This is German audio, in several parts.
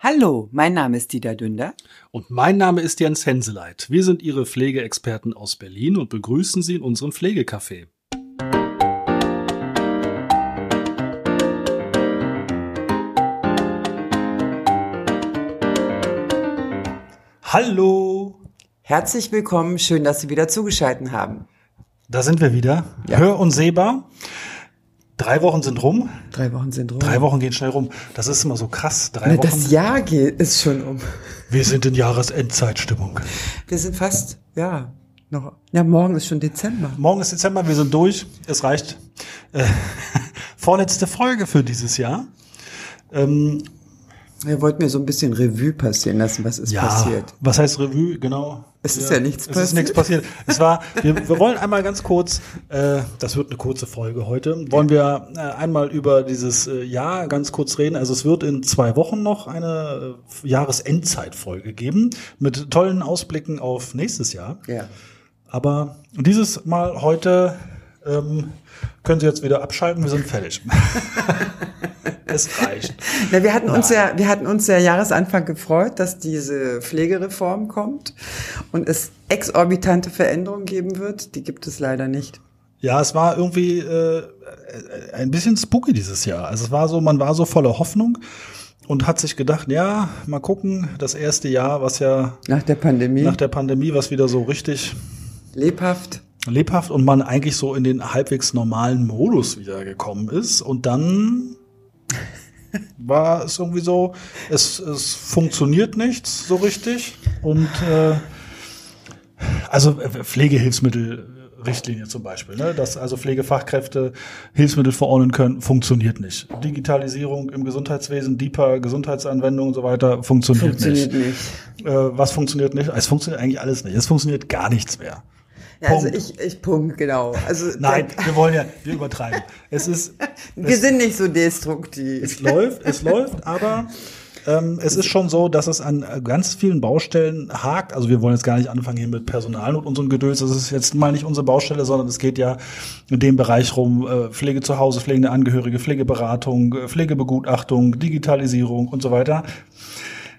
Hallo, mein Name ist Dieter Dünder. Und mein Name ist Jens Henseleit. Wir sind Ihre Pflegeexperten aus Berlin und begrüßen Sie in unserem Pflegecafé. Hallo! Herzlich willkommen, schön, dass Sie wieder zugeschaltet haben. Da sind wir wieder. Ja. Hör und sehbar. Drei Wochen sind rum. Drei Wochen sind rum. Drei Wochen gehen schnell rum. Das ist immer so krass. Drei Na, Wochen. das Jahr geht, ist schon um. Wir sind in Jahresendzeitstimmung. Wir sind fast, ja, noch. Ja, morgen ist schon Dezember. Morgen ist Dezember, wir sind durch. Es reicht. Äh, vorletzte Folge für dieses Jahr. Ähm, Wir wollten mir so ein bisschen Revue passieren lassen, was ist passiert. Was heißt Revue? Genau. Es ist ja nichts es ist passiert. nichts passiert. Es war, wir, wir wollen einmal ganz kurz, äh, das wird eine kurze Folge heute, wollen wir äh, einmal über dieses äh, Jahr ganz kurz reden. Also es wird in zwei Wochen noch eine äh, Jahresendzeitfolge geben mit tollen Ausblicken auf nächstes Jahr. Ja. Aber dieses Mal heute ähm, können Sie jetzt wieder abschalten, wir sind fertig. es reicht. Na, wir hatten uns ja, wir hatten uns ja Jahresanfang gefreut, dass diese Pflegereform kommt und es exorbitante Veränderungen geben wird. Die gibt es leider nicht. Ja, es war irgendwie äh, ein bisschen spooky dieses Jahr. Also es war so, man war so voller Hoffnung und hat sich gedacht, ja, mal gucken, das erste Jahr, was ja Nach der Pandemie. nach der Pandemie, was wieder so richtig lebhaft. Lebhaft und man eigentlich so in den halbwegs normalen Modus wieder gekommen ist und dann war es irgendwie so, es, es funktioniert nichts so richtig und äh, also äh, Pflegehilfsmittel Richtlinie zum Beispiel, ne? dass also Pflegefachkräfte Hilfsmittel verordnen können, funktioniert nicht. Digitalisierung im Gesundheitswesen, DIPA, Gesundheitsanwendungen und so weiter, funktioniert, Funktioniert nicht. nicht. Äh, was funktioniert nicht? Es funktioniert eigentlich alles nicht. Es funktioniert gar nichts mehr. Ja, also ich, ich Punkt, genau. Also Nein, wir wollen ja, wir übertreiben. Es ist, wir sind nicht so destruktiv. es läuft, es läuft, aber ähm, es ist schon so, dass es an ganz vielen Baustellen hakt. Also wir wollen jetzt gar nicht anfangen hier mit Personalnot und so ein Gedöns. Das ist jetzt mal nicht unsere Baustelle, sondern es geht ja in dem Bereich rum, äh, Pflege zu Hause, pflegende Angehörige, Pflegeberatung, äh, Pflegebegutachtung, Digitalisierung und so weiter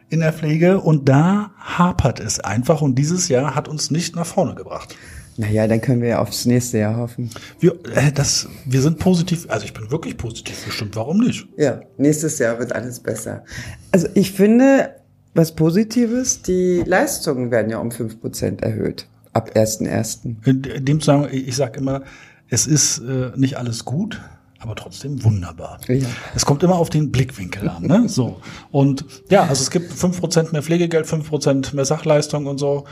in der Pflege. Und da hapert es einfach. Und dieses Jahr hat uns nicht nach vorne gebracht. Naja, dann können wir ja aufs nächste Jahr hoffen. Wir, äh, das, wir sind positiv, also ich bin wirklich positiv gestimmt. Warum nicht? Ja, nächstes Jahr wird alles besser. Also ich finde, was Positives, die Leistungen werden ja um 5% erhöht. Ab 1.1. In in dem Zusammenhang, ich sage immer, es ist äh, nicht alles gut, aber trotzdem wunderbar. Ja. Es kommt immer auf den Blickwinkel an. Ne? So. Und ja, also es gibt 5% mehr Pflegegeld, 5% mehr Sachleistung und so.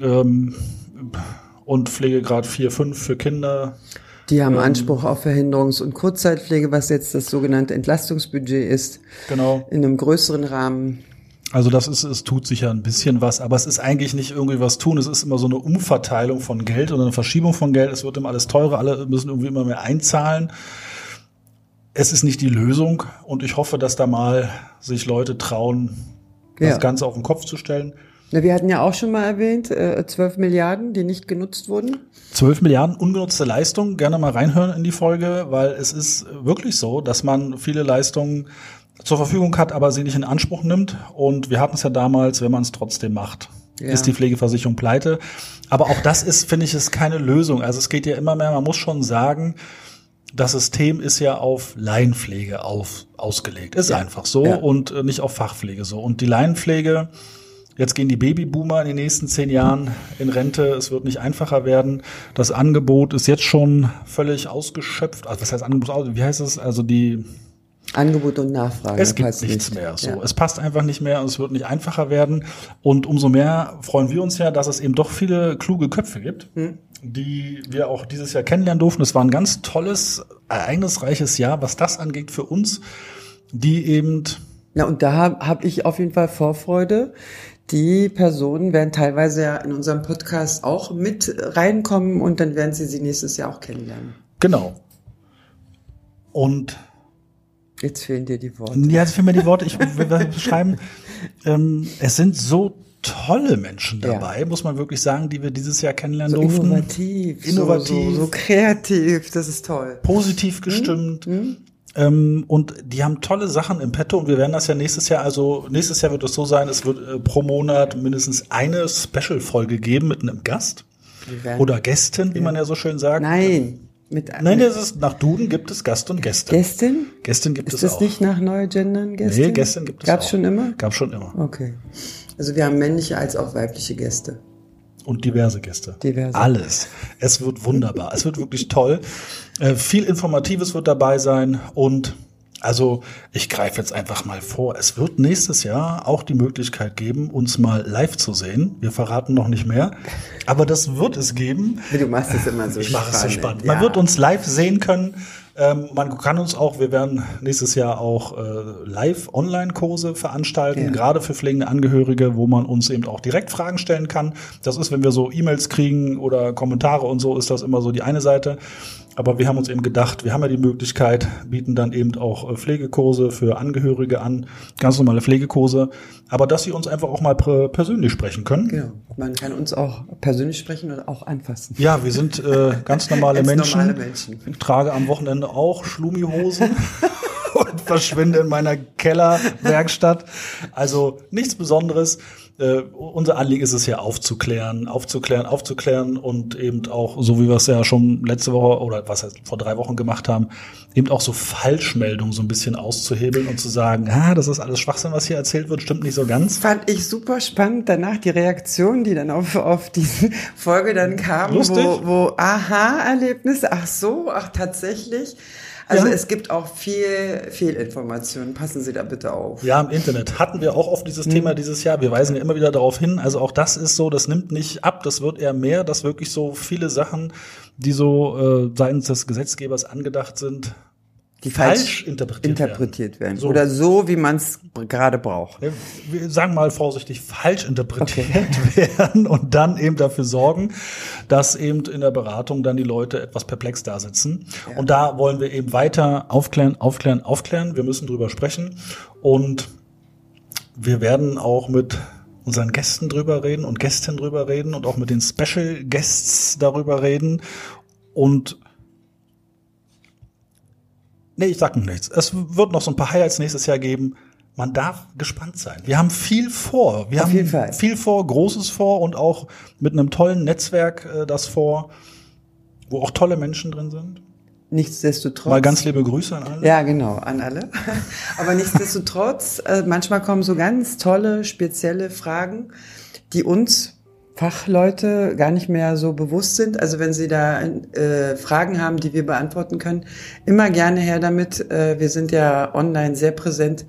Ähm, und Pflegegrad 4, 5 für Kinder. Die haben Anspruch auf Verhinderungs- und Kurzzeitpflege, was jetzt das sogenannte Entlastungsbudget ist, Genau. in einem größeren Rahmen. Also das ist, es tut sich ja ein bisschen was, aber es ist eigentlich nicht irgendwie was tun. Es ist immer so eine Umverteilung von Geld oder eine Verschiebung von Geld. Es wird immer alles teurer, alle müssen irgendwie immer mehr einzahlen. Es ist nicht die Lösung und ich hoffe, dass da mal sich Leute trauen, Ja. das Ganze auf den Kopf zu stellen. Wir hatten ja auch schon mal erwähnt, äh, 12 Milliarden, die nicht genutzt wurden. 12 Milliarden ungenutzte Leistungen, gerne mal reinhören in die Folge, weil es ist wirklich so, dass man viele Leistungen zur Verfügung hat, aber sie nicht in Anspruch nimmt. Und wir hatten es ja damals, wenn man es trotzdem macht, Ja. ist die Pflegeversicherung pleite. Aber auch das ist, finde ich, ist keine Lösung. Also es geht ja immer mehr, man muss schon sagen, das System ist ja auf Laienpflege auf, ausgelegt. Ist Ja. einfach so Ja. und äh, nicht auf Fachpflege so. Und die Laienpflege, jetzt gehen die Babyboomer in den nächsten zehn Jahren in Rente. Es wird nicht einfacher werden. Das Angebot ist jetzt schon völlig ausgeschöpft. Also was heißt Angebot? Wie heißt es? Also die, Angebot und Nachfrage. es gibt nichts nicht. mehr. So, Ja. es passt einfach nicht mehr und es wird nicht einfacher werden. Und umso mehr freuen wir uns ja, dass es eben doch viele kluge Köpfe gibt, Hm. die wir auch dieses Jahr kennenlernen durften. Es war ein ganz tolles, ereignisreiches Jahr, was das angeht für uns, die eben Na, und da habe hab ich auf jeden Fall Vorfreude. Die Personen werden teilweise ja in unserem Podcast auch mit reinkommen und dann werden sie sie nächstes Jahr auch kennenlernen. genau. Und Jetzt fehlen dir die Worte. Ja, jetzt fehlen mir die Worte. Ich will beschreiben. Ähm, es sind so tolle Menschen Ja. dabei, muss man wirklich sagen, die wir dieses Jahr kennenlernen So durften. innovativ, Innovativ. So, so, so kreativ, das ist toll. Positiv gestimmt. Ähm, und die haben tolle Sachen im Petto und wir werden das ja nächstes Jahr, also nächstes Jahr wird es so sein, es wird äh, pro Monat mindestens eine Special-Folge geben mit einem Gast oder Gästen, wie man ja so schön sagt. Nein. Mit, Nein, das ist, nach Duden gibt es Gast und Gäste. Gästin? Gästin gibt Ist es das auch. nicht nach neue Gendern Gästin? Nee, Gästin gibt es Gab's auch. schon immer? Gab schon immer. Okay. Also wir haben männliche als auch weibliche Gäste. Und diverse Gäste. Diverse. Alles. Es wird wunderbar. es wird wirklich toll. Äh, viel Informatives wird dabei sein und also ich greife jetzt einfach mal vor. Es wird nächstes Jahr auch die Möglichkeit geben, uns mal live zu sehen. Wir verraten noch nicht mehr, aber das wird es geben. Du machst es immer so Ich mache es so spannend. Ja. Man wird uns live sehen können. Ähm, man kann uns auch, wir werden nächstes Jahr auch äh, Live-Online-Kurse veranstalten, Ja. gerade für pflegende Angehörige, wo man uns eben auch direkt Fragen stellen kann. Das ist, wenn wir so E-Mails kriegen oder Kommentare und so, ist das immer so die eine Seite. Aber wir haben uns eben gedacht, wir haben ja die Möglichkeit, bieten dann eben auch äh, Pflegekurse für Angehörige an, ganz normale Pflegekurse, aber dass sie uns einfach auch mal persönlich sprechen können. Genau. Man kann uns auch persönlich sprechen und auch anfassen. Ja, wir sind äh, ganz normale Menschen. normale Menschen. Trage am Wochenende auch Schlumihosen und verschwinde in meiner Kellerwerkstatt. Also nichts Besonderes. Äh, unser Anliegen ist es ja aufzuklären, aufzuklären, aufzuklären und eben auch, so wie wir es ja schon letzte Woche oder was heißt, vor drei Wochen gemacht haben, eben auch so Falschmeldungen so ein bisschen auszuhebeln und zu sagen, ah, das ist alles Schwachsinn, was hier erzählt wird, stimmt nicht so ganz. Fand ich super spannend. Danach die Reaktionen, die dann auf, auf diese Folge dann kamen, Lustig. wo, wo Aha-Erlebnisse, ach so, ach tatsächlich. Also Ja. es gibt auch viel Fehlinformationen. Passen Sie da bitte auf. Ja, im Internet hatten wir auch oft dieses Thema dieses Jahr. Wir weisen ja immer wieder darauf hin. Also auch das ist so, das nimmt nicht ab, das wird eher mehr, dass wirklich so viele Sachen, die so äh, seitens des Gesetzgebers angedacht sind, Die falsch, falsch interpretiert, interpretiert werden. So. Oder so, wie man es gerade braucht. werden. Wir sagen mal vorsichtig, falsch interpretiert werden und dann eben dafür sorgen, dass eben in der Beratung dann die Leute etwas perplex da sitzen. Und da wollen wir eben weiter aufklären, aufklären, aufklären. Wir müssen drüber sprechen und wir werden auch mit unseren Gästen drüber reden und Gästinnen drüber reden und auch mit den Special Guests darüber reden und Nee, ich sag nichts. Es wird noch so ein paar Highlights nächstes Jahr geben. Man darf gespannt sein. Wir haben viel vor. Wir Auf haben viel vor, Großes vor und auch mit einem tollen Netzwerk äh, das vor, wo auch tolle Menschen drin sind. Nichtsdestotrotz. Mal ganz liebe Grüße an alle. Ja, genau, an alle. Aber nichtsdestotrotz, äh, manchmal kommen so ganz tolle, spezielle Fragen, die uns Fachleute gar nicht mehr so bewusst sind. Also wenn Sie da äh, Fragen haben, die wir beantworten können, immer gerne her damit. Äh, wir sind ja online sehr präsent.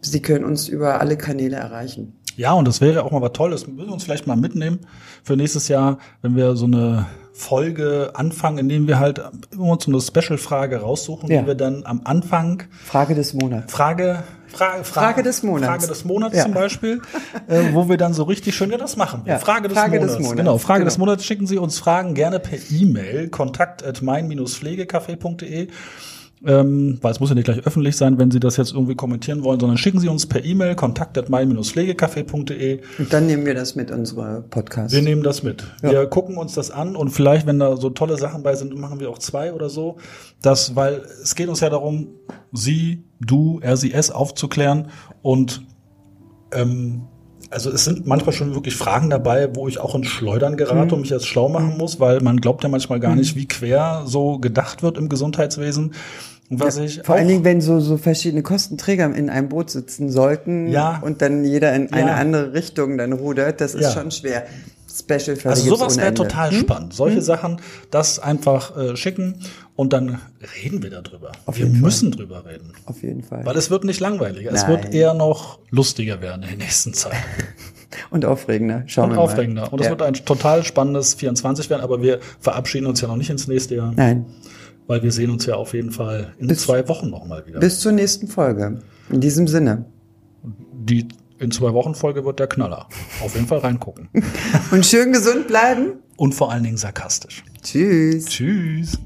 Sie können uns über alle Kanäle erreichen. Ja, und das wäre auch mal was Tolles. Wir müssen uns vielleicht mal mitnehmen für nächstes Jahr, wenn wir so eine Folge anfangen, indem wir halt immer uns so eine Special-Frage raussuchen, Ja. die wir dann am Anfang Frage des Monats. Frage, Frage, Frage, Frage des Monats. Frage des Monats Ja. zum Beispiel, äh, wo wir dann so richtig schön, ja, das machen wir. Ja, Frage, des, Frage des Monats. Monats, Genau, Frage des genau. Monats schicken Sie uns Fragen gerne per E-Mail, kontakt at mein-pflegecafé.de. Ähm, weil es muss ja nicht gleich öffentlich sein, wenn Sie das jetzt irgendwie kommentieren wollen, sondern schicken Sie uns per E-Mail kontakt at mein-pflegecafé.de. Und dann nehmen wir das mit unserer Podcast. Wir nehmen das mit. Ja. Wir gucken uns das an und vielleicht, wenn da so tolle Sachen bei sind, machen wir auch zwei oder so. Das, weil es geht uns ja darum, Sie, du, er, sie, es aufzuklären und ähm, also es sind manchmal schon wirklich Fragen dabei, wo ich auch ins Schleudern gerate Mhm. und mich jetzt schlau machen muss, weil man glaubt ja manchmal gar nicht, wie quer so gedacht wird im Gesundheitswesen. Und was ich Vor allen Dingen, wenn so, so verschiedene Kostenträger in einem Boot sitzen sollten Ja. und dann jeder in eine Ja. andere Richtung dann rudert, das ist Ja. schon schwer. Special Fälle Also sowas wäre total spannend. Solche Sachen, das einfach äh, schicken und dann reden wir darüber. Auf wir jeden Fall. müssen drüber reden. Auf jeden Fall. Weil es wird nicht langweiliger. Es Nein. wird eher noch lustiger werden in der nächsten Zeit. Und aufregender. Schauen Und wir aufregender. Und es Ja. wird ein total spannendes 24 werden, aber wir verabschieden uns ja noch nicht ins nächste Jahr, Nein. Weil wir sehen uns ja auf jeden Fall in Bis- zwei Wochen nochmal wieder. Bis zur nächsten Folge. In diesem Sinne. Die in zwei Wochen Folge wird der Knaller. Auf jeden Fall reingucken. Und schön gesund bleiben. Und vor allen Dingen sarkastisch. Tschüss. Tschüss.